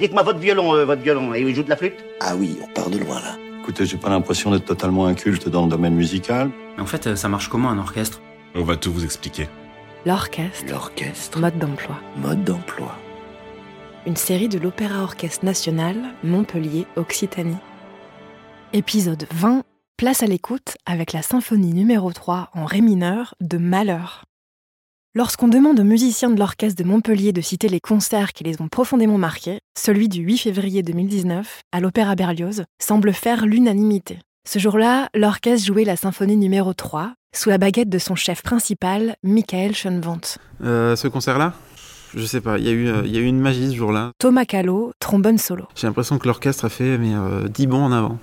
Dites-moi votre violon, euh, votre violon, et il joue de la flûte Ah oui, on part de loin là. Écoutez, j'ai pas l'impression d'être totalement inculte dans le domaine musical. Mais en fait, euh, ça marche comment un orchestre? On va tout vous expliquer. L'orchestre, L'orchestre, mode d'emploi. mode d'emploi. Une série de l'Opéra Orchestre National, Montpellier, Occitanie. Épisode 20, place à l'écoute avec la symphonie numéro 3 en ré mineur de Malheur. Lorsqu'on demande aux musiciens de l'orchestre de Montpellier de citer les concerts qui les ont profondément marqués, celui du 8 février 2019, à l'Opéra Berlioz, semble faire l'unanimité. Ce jour-là, l'orchestre jouait la symphonie numéro 3, sous la baguette de son chef principal, Michael Schoenwandt. Euh, ce concert-là? Je sais pas, il y, a eu, euh, y a eu une magie ce jour-là. Thomas Callot, trombone solo. J'ai l'impression que l'orchestre a fait mais, euh, 10 bons en avant.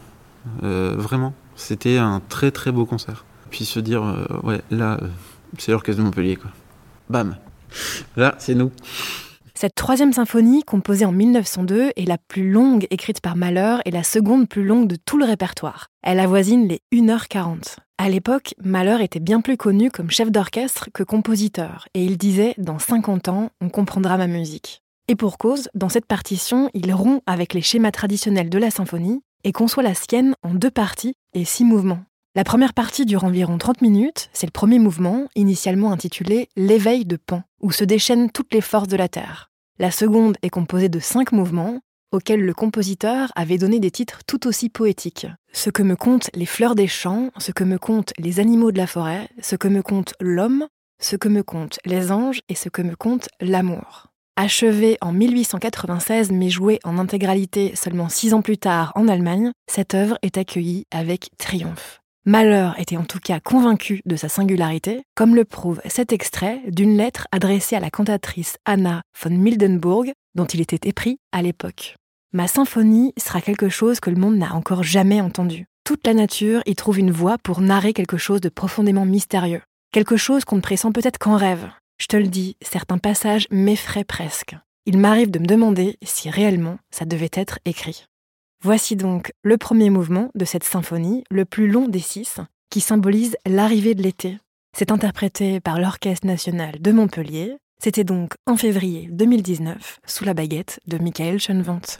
Euh, vraiment. C'était un très très beau concert. Puis se dire, ouais, là, c'est l'orchestre de Montpellier, quoi. Bam Là, c'est nous. Cette troisième symphonie, composée en 1902, est la plus longue écrite par Mahler et la seconde plus longue de tout le répertoire. Elle avoisine les 1h40. À l'époque, Mahler était bien plus connu comme chef d'orchestre que compositeur, et il disait Dans 50 ans, on comprendra ma musique. Et pour cause, dans cette partition, il rompt avec les schémas traditionnels de la symphonie et conçoit la sienne en deux parties et six mouvements. La première partie dure environ 30 minutes, c'est le premier mouvement, initialement intitulé L'éveil de Pan, où se déchaînent toutes les forces de la Terre. La seconde est composée de cinq mouvements, auxquels le compositeur avait donné des titres tout aussi poétiques. Ce que me comptent les fleurs des champs, ce que me comptent les animaux de la forêt, ce que me compte l'homme, ce que me comptent les anges et ce que me compte l'amour. Achevée en 1896 mais jouée en intégralité seulement six ans plus tard en Allemagne, cette œuvre est accueillie avec triomphe. Mahler était en tout cas convaincu de sa singularité, comme le prouve cet extrait d'une lettre adressée à la cantatrice Anna von Mildenburg, dont il était épris à l'époque. Ma symphonie sera quelque chose que le monde n'a encore jamais entendu. Toute la nature y trouve une voix pour narrer quelque chose de profondément mystérieux. Quelque chose qu'on ne pressent peut-être qu'en rêve. Je te le dis, certains passages m'effraient presque. Il m'arrive de me demander si réellement ça devait être écrit. Voici donc le premier mouvement de cette symphonie, le plus long des six, qui symbolise l'arrivée de l'été. C'est interprété par l'Orchestre national de Montpellier. C'était donc en février 2019, sous la baguette de Michael Schoenwandt.